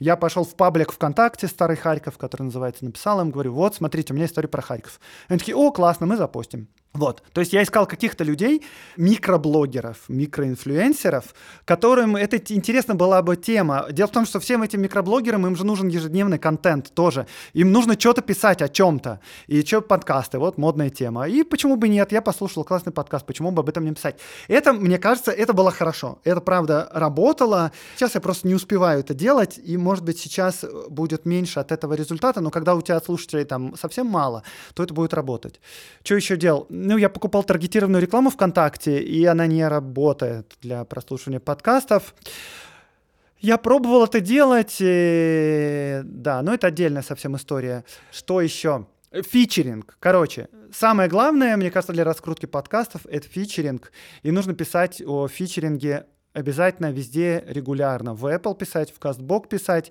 я пошел в паблик ВКонтакте, старый Харьков, который называется, написал им, говорю, вот, смотрите, у меня история про Харьков. Они такие, о, классно, мы запустим. Вот, то есть я искал каких-то людей, микроблогеров, микроинфлюенсеров, которым это интересна была бы тема. Дело в том, что всем этим микроблогерам им же нужен ежедневный контент тоже. Им нужно что-то писать о чем-то. И что подкасты, вот модная тема. И почему бы нет, я послушал классный подкаст, почему бы об этом не писать. Это, мне кажется, это было хорошо. Это, правда, работало. Сейчас я просто не успеваю это делать, и, может быть, сейчас будет меньше от этого результата, но когда у тебя слушателей там совсем мало, то это будет работать. Что еще делал? Ну, я покупал таргетированную рекламу ВКонтакте, и она не работает для прослушивания подкастов. Я пробовал это делать, и... да, но это отдельная совсем история. Что еще? Фичеринг. Короче, самое главное, мне кажется, для раскрутки подкастов — это фичеринг. И нужно писать о фичеринге обязательно везде регулярно. В Apple писать, в CastBox писать.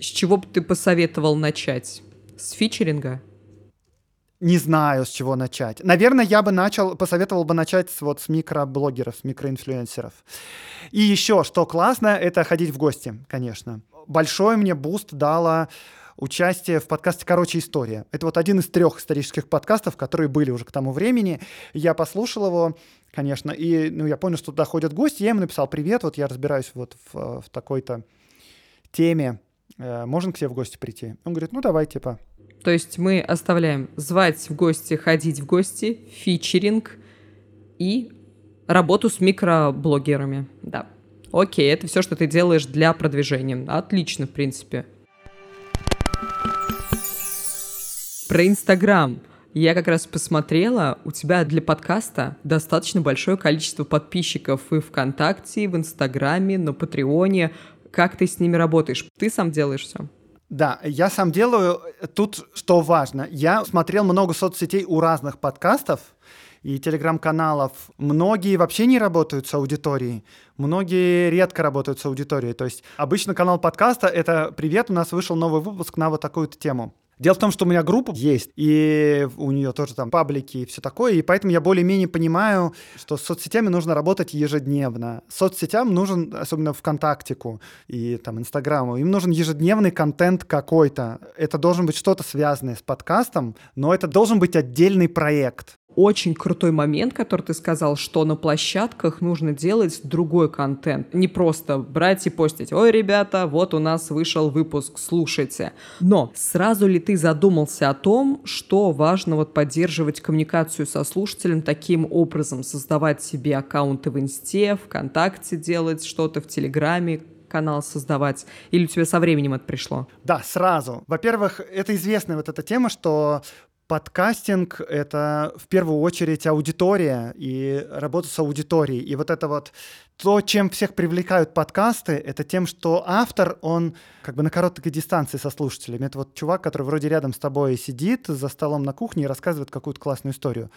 С чего бы ты посоветовал начать? С featuring'а? Не знаю, с чего начать. Наверное, я бы начал, посоветовал бы начать с, вот, с микроблогеров, с микроинфлюенсеров. И еще, что классно, это ходить в гости, конечно. Большой мне boost дало участие в подкасте «Короче, история». Это вот один из трех исторических подкастов, которые были уже к тому времени. Я послушал его, конечно, и ну, я понял, что туда ходят гости. Я ему написал «Привет, вот я разбираюсь вот в, в такой-то теме. Э, можно к тебе в гости прийти?» Он говорит, ну давай, типа, то есть мы оставляем звать в гости, ходить в гости, фичеринг и работу с микроблогерами. Да. Окей, это все, что ты делаешь для продвижения. Отлично, в принципе. Про Инстаграм. Я как раз посмотрела, у тебя для подкаста достаточно большое количество подписчиков и ВКонтакте, и в Инстаграме, на Патреоне. Как ты с ними работаешь? Ты сам делаешь все? Да, я сам делаю. Тут что важно, я смотрел много соцсетей у разных подкастов и телеграм-каналов. Многие вообще не работают с аудиторией, многие редко работают с аудиторией. То есть обычно канал подкаста — это «Привет, у нас вышел новый выпуск на вот такую-то тему». Дело в том, что у меня группа есть, и у нее тоже там паблики и все такое, и поэтому я более-менее понимаю, что с соцсетями нужно работать ежедневно. Соцсетям нужен, особенно ВКонтактику и там Инстаграму, им нужен ежедневный контент какой-то. Это должен быть что-то связанное с подкастом, но это должен быть отдельный проект очень крутой момент, который ты сказал, что на площадках нужно делать другой контент. Не просто брать и постить, ой, ребята, вот у нас вышел выпуск, слушайте. Но сразу ли ты задумался о том, что важно вот поддерживать коммуникацию со слушателем таким образом, создавать себе аккаунты в Инсте, ВКонтакте делать что-то, в Телеграме, канал создавать? Или у тебя со временем это пришло? Да, сразу. Во-первых, это известная вот эта тема, что Подкастинг — это в первую очередь аудитория и работа с аудиторией. И вот это вот то, чем всех привлекают подкасты, это тем, что автор, он как бы на короткой дистанции со слушателями. Это вот чувак, который вроде рядом с тобой сидит за столом на кухне и рассказывает какую-то классную историю.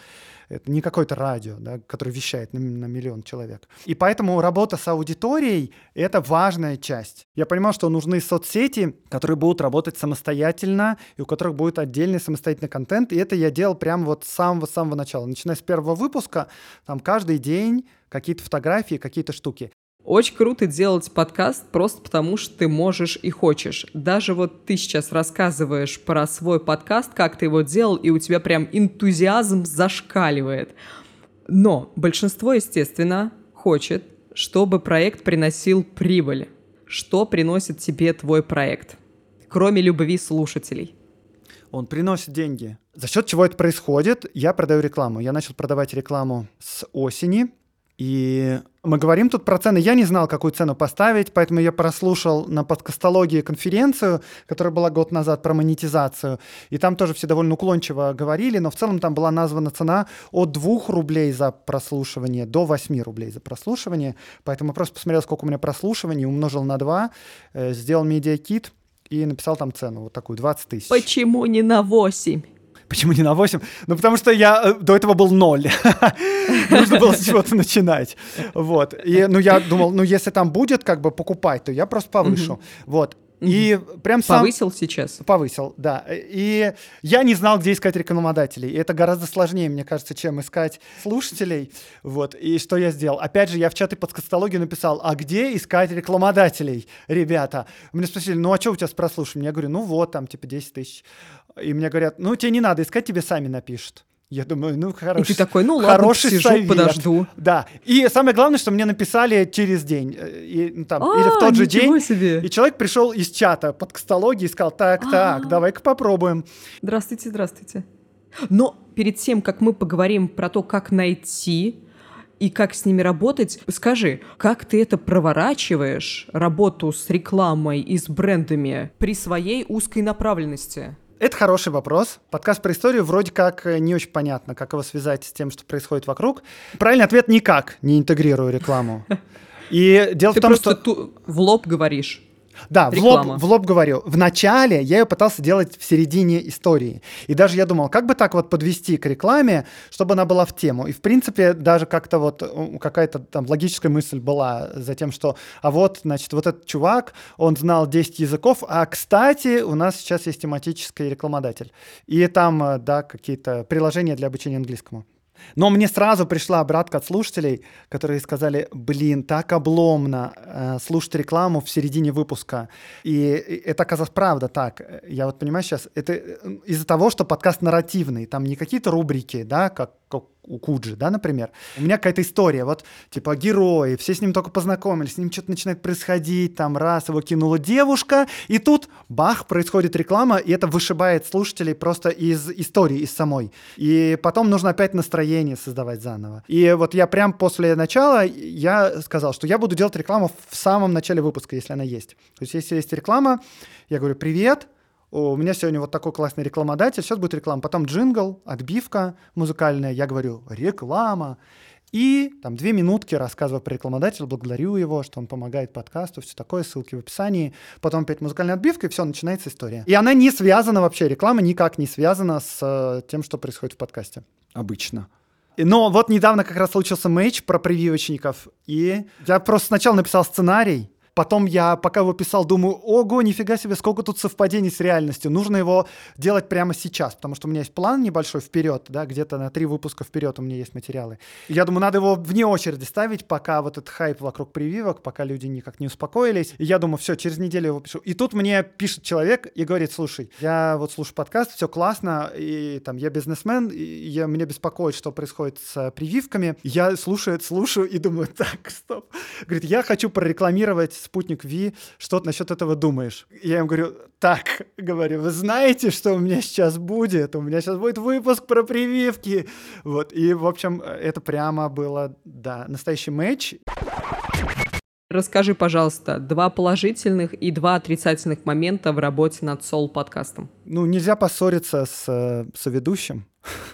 Это не какое-то радио, да, которое вещает на, на миллион человек. И поэтому работа с аудиторией — это важная часть. Я понимал, что нужны соцсети, которые будут работать самостоятельно, и у которых будет отдельный самостоятельный контент. И это я делал прямо вот с самого-самого начала. Начиная с первого выпуска, там каждый день какие-то фотографии, какие-то штуки. Очень круто делать подкаст просто потому, что ты можешь и хочешь. Даже вот ты сейчас рассказываешь про свой подкаст, как ты его делал, и у тебя прям энтузиазм зашкаливает. Но большинство, естественно, хочет, чтобы проект приносил прибыль. Что приносит тебе твой проект, кроме любви слушателей? Он приносит деньги. За счет чего это происходит? Я продаю рекламу. Я начал продавать рекламу с осени. И мы говорим тут про цены. Я не знал, какую цену поставить, поэтому я прослушал на подкастологии конференцию, которая была год назад про монетизацию. И там тоже все довольно уклончиво говорили, но в целом там была названа цена от 2 рублей за прослушивание до 8 рублей за прослушивание. Поэтому я просто посмотрел, сколько у меня прослушиваний, умножил на 2, э, сделал медиакит и написал там цену, вот такую, 20 тысяч. Почему не на 8? Почему не на 8? Ну, потому что я э, до этого был 0. Нужно было с чего-то начинать. Вот. И, ну, я думал, ну, если там будет как бы покупать, то я просто повышу. Вот. И прям сам... Повысил сейчас? Повысил, да. И я не знал, где искать рекламодателей. И это гораздо сложнее, мне кажется, чем искать слушателей. Вот. И что я сделал? Опять же, я в чаты подкастологию написал, а где искать рекламодателей, ребята? Меня спросили, ну а что у тебя с прослушиванием? Я говорю, ну вот, там, типа, 10 тысяч. И мне говорят, ну тебе не надо искать, тебе сами напишут. Я думаю, ну хороший. И ты такой, ну ладно, хороший сижу, совет. подожду. Да. И самое главное, что мне написали через день. э, И, ну, там, или в А, тот же день. себе. И человек пришел из чата под кастологии и сказал, так, А. так, давай-ка попробуем. Здравствуйте, здравствуйте. Но перед тем, как мы поговорим про то, как найти и как с ними работать, скажи, как ты это проворачиваешь, работу с рекламой и с брендами при своей узкой направленности? Это хороший вопрос. Подкаст про историю вроде как э, не очень понятно, как его связать с тем, что происходит вокруг. Правильный ответ – никак не интегрирую рекламу. И дело Ты в том, что... ту- в лоб говоришь. Да, в лоб, в лоб говорю. В начале я ее пытался делать в середине истории. И даже я думал, как бы так вот подвести к рекламе, чтобы она была в тему. И, в принципе, даже как-то вот какая-то там логическая мысль была за тем, что, а вот, значит, вот этот чувак, он знал 10 языков, а, кстати, у нас сейчас есть тематический рекламодатель. И там, э, да, какие-то приложения для обучения английскому. Но мне сразу пришла обратка от слушателей, которые сказали, блин, так обломно э, слушать рекламу в середине выпуска. И, это оказалось правда так. Я вот понимаю сейчас, это э, из-за того, что подкаст нарративный, там не какие-то рубрики, да, как, как у Куджи, да, например. У меня какая-то история, вот, типа, герои, все с ним только познакомились, с ним что-то начинает происходить, там, раз, его кинула девушка, и тут, бах, происходит реклама, и это вышибает слушателей просто из истории, из самой. И потом нужно опять настроение создавать заново. И вот я прям после начала, я сказал, что я буду делать рекламу в самом начале выпуска, если она есть. То есть, если есть реклама, я говорю, привет, у меня сегодня вот такой классный рекламодатель, сейчас будет реклама, потом джингл, отбивка музыкальная, я говорю реклама, и там две минутки рассказываю про рекламодателя, благодарю его, что он помогает подкасту, все такое, ссылки в описании, потом опять музыкальная отбивка, и все, начинается история. И она не связана вообще, реклама никак не связана с э, тем, что происходит в подкасте обычно. Но вот недавно как раз случился матч про прививочников, и я просто сначала написал сценарий, Потом я, пока его писал, думаю, ого, нифига себе, сколько тут совпадений с реальностью. Нужно его делать прямо сейчас, потому что у меня есть план небольшой вперед, да, где-то на три выпуска вперед у меня есть материалы. Я думаю, надо его вне очереди ставить, пока вот этот хайп вокруг прививок, пока люди никак не успокоились. И я думаю, все, через неделю его пишу. И тут мне пишет человек и говорит, слушай, я вот слушаю подкаст, все классно, и там я бизнесмен, и я, меня беспокоит, что происходит с прививками. Я слушаю, слушаю и думаю, так, стоп. Говорит, я хочу прорекламировать спутник Ви, что ты насчет этого думаешь? Я им говорю, так, говорю, вы знаете, что у меня сейчас будет? У меня сейчас будет выпуск про прививки. Вот, и, в общем, это прямо было, да, настоящий матч. Расскажи, пожалуйста, два положительных и два отрицательных момента в работе над сол-подкастом. Ну, нельзя поссориться с э, соведущим.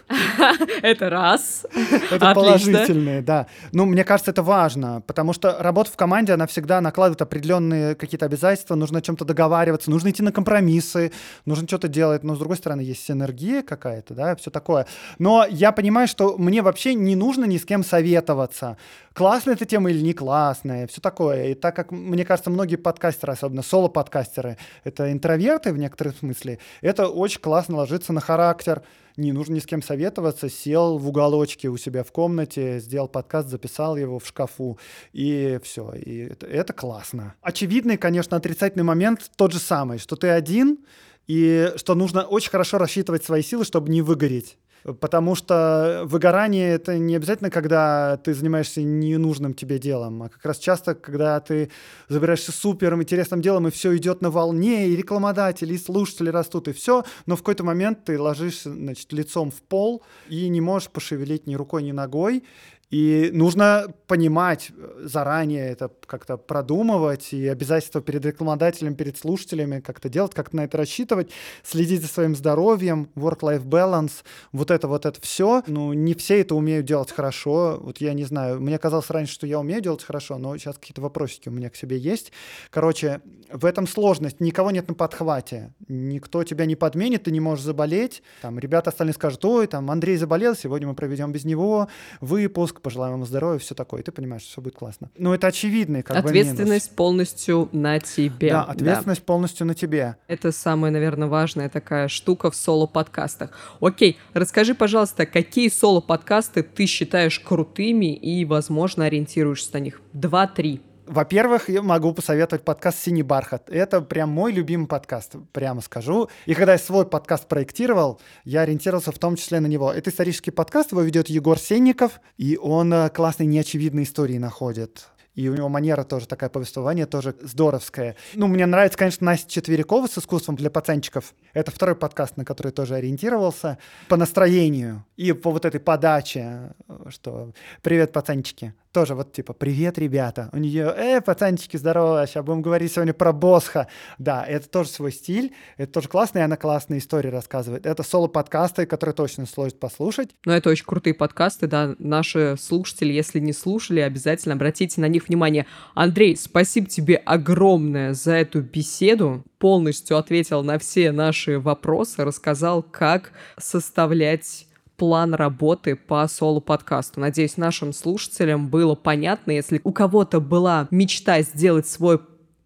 Это раз. Это положительные, да. Ну, мне кажется, это важно, потому что работа в команде, она всегда накладывает определенные какие-то обязательства, нужно о чем-то договариваться, нужно идти на компромиссы, нужно что-то делать, но, с другой стороны, есть синергия какая-то, да, все такое. Но я понимаю, что мне вообще не нужно ни с кем советоваться, классная эта тема или не классная, все такое. И так как, мне кажется, многие подкастеры, особенно соло-подкастеры, это интроверты в некотором смысле, это очень классно ложится на характер, не нужно ни с кем советоваться, сел в уголочке у себя в комнате, сделал подкаст, записал его в шкафу, и все. И это, это классно. Очевидный, конечно, отрицательный момент тот же самый, что ты один, и что нужно очень хорошо рассчитывать свои силы, чтобы не выгореть. Потому что выгорание — это не обязательно, когда ты занимаешься ненужным тебе делом, а как раз часто, когда ты забираешься супер интересным делом, и все идет на волне, и рекламодатели, и слушатели растут, и все, но в какой-то момент ты ложишься значит, лицом в пол и не можешь пошевелить ни рукой, ни ногой, и нужно понимать э, заранее это как-то продумывать и обязательства перед рекламодателем, перед слушателями как-то делать, как-то на это рассчитывать, следить за своим здоровьем, work-life balance, вот это вот это все. Ну, не все это умеют делать хорошо. Вот я не знаю, мне казалось раньше, что я умею делать хорошо, но сейчас какие-то вопросики у меня к себе есть. Короче, в этом сложность. Никого нет на подхвате. Никто тебя не подменит, ты не можешь заболеть. Там ребята остальные скажут, ой, там Андрей заболел, сегодня мы проведем без него выпуск, пожелаем ему здоровья, все такое. И ты понимаешь, что все будет классно. Но это очевидный как Ответственность бы, полностью на тебе. Да, ответственность да. полностью на тебе. Это самая, наверное, важная такая штука в соло-подкастах. Окей, расскажи, пожалуйста, какие соло-подкасты ты считаешь крутыми и, возможно, ориентируешься на них? Два-три. Во-первых, я могу посоветовать подкаст «Синий бархат». Это прям мой любимый подкаст, прямо скажу. И когда я свой подкаст проектировал, я ориентировался в том числе на него. Это исторический подкаст, его ведет Егор Сенников, и он э, классные неочевидные истории находит и у него манера тоже такая повествование, тоже здоровская. Ну, мне нравится, конечно, Настя Четверякова с искусством для пацанчиков. Это второй подкаст, на который тоже ориентировался. По настроению и по вот этой подаче, что «Привет, пацанчики» тоже вот типа «Привет, ребята». У нее «Э, пацанчики, здорово, сейчас будем говорить сегодня про Босха». Да, это тоже свой стиль, это тоже классно, и она классные истории рассказывает. Это соло-подкасты, которые точно стоит послушать. Ну, это очень крутые подкасты, да. Наши слушатели, если не слушали, обязательно обратите на них внимание. Андрей, спасибо тебе огромное за эту беседу полностью ответил на все наши вопросы, рассказал, как составлять план работы по соло-подкасту. Надеюсь, нашим слушателям было понятно. Если у кого-то была мечта сделать свой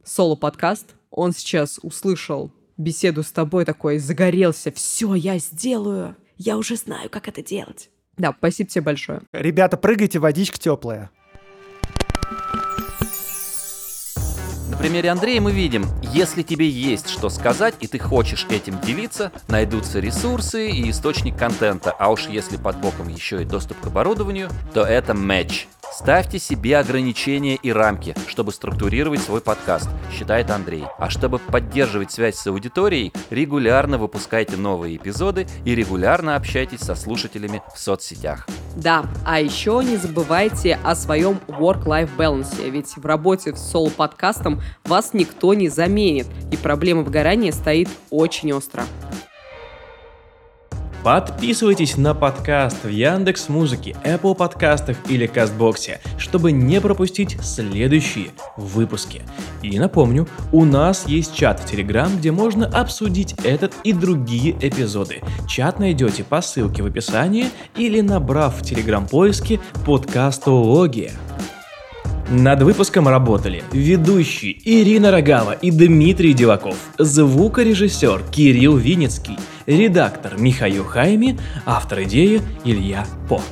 соло-подкаст, он сейчас услышал беседу с тобой такой, загорелся, все, я сделаю, я уже знаю, как это делать. Да, спасибо тебе большое. Ребята, прыгайте, водичка теплая. Примере Андрея мы видим, если тебе есть что сказать и ты хочешь этим делиться, найдутся ресурсы и источник контента, а уж если под боком еще и доступ к оборудованию, то это матч. Ставьте себе ограничения и рамки, чтобы структурировать свой подкаст, считает Андрей. А чтобы поддерживать связь с аудиторией, регулярно выпускайте новые эпизоды и регулярно общайтесь со слушателями в соцсетях. Да, а еще не забывайте о своем work-life balance, ведь в работе с соло-подкастом вас никто не заменит, и проблема выгорания стоит очень остро. Подписывайтесь на подкаст в Яндекс Музыке, Apple подкастах или Кастбоксе, чтобы не пропустить следующие выпуски. И напомню, у нас есть чат в Телеграм, где можно обсудить этот и другие эпизоды. Чат найдете по ссылке в описании или набрав в Телеграм поиске подкастология. Над выпуском работали ведущие Ирина Рогава и Дмитрий Диваков, звукорежиссер Кирилл Винницкий, редактор Михаил Хайми, автор идеи Илья По.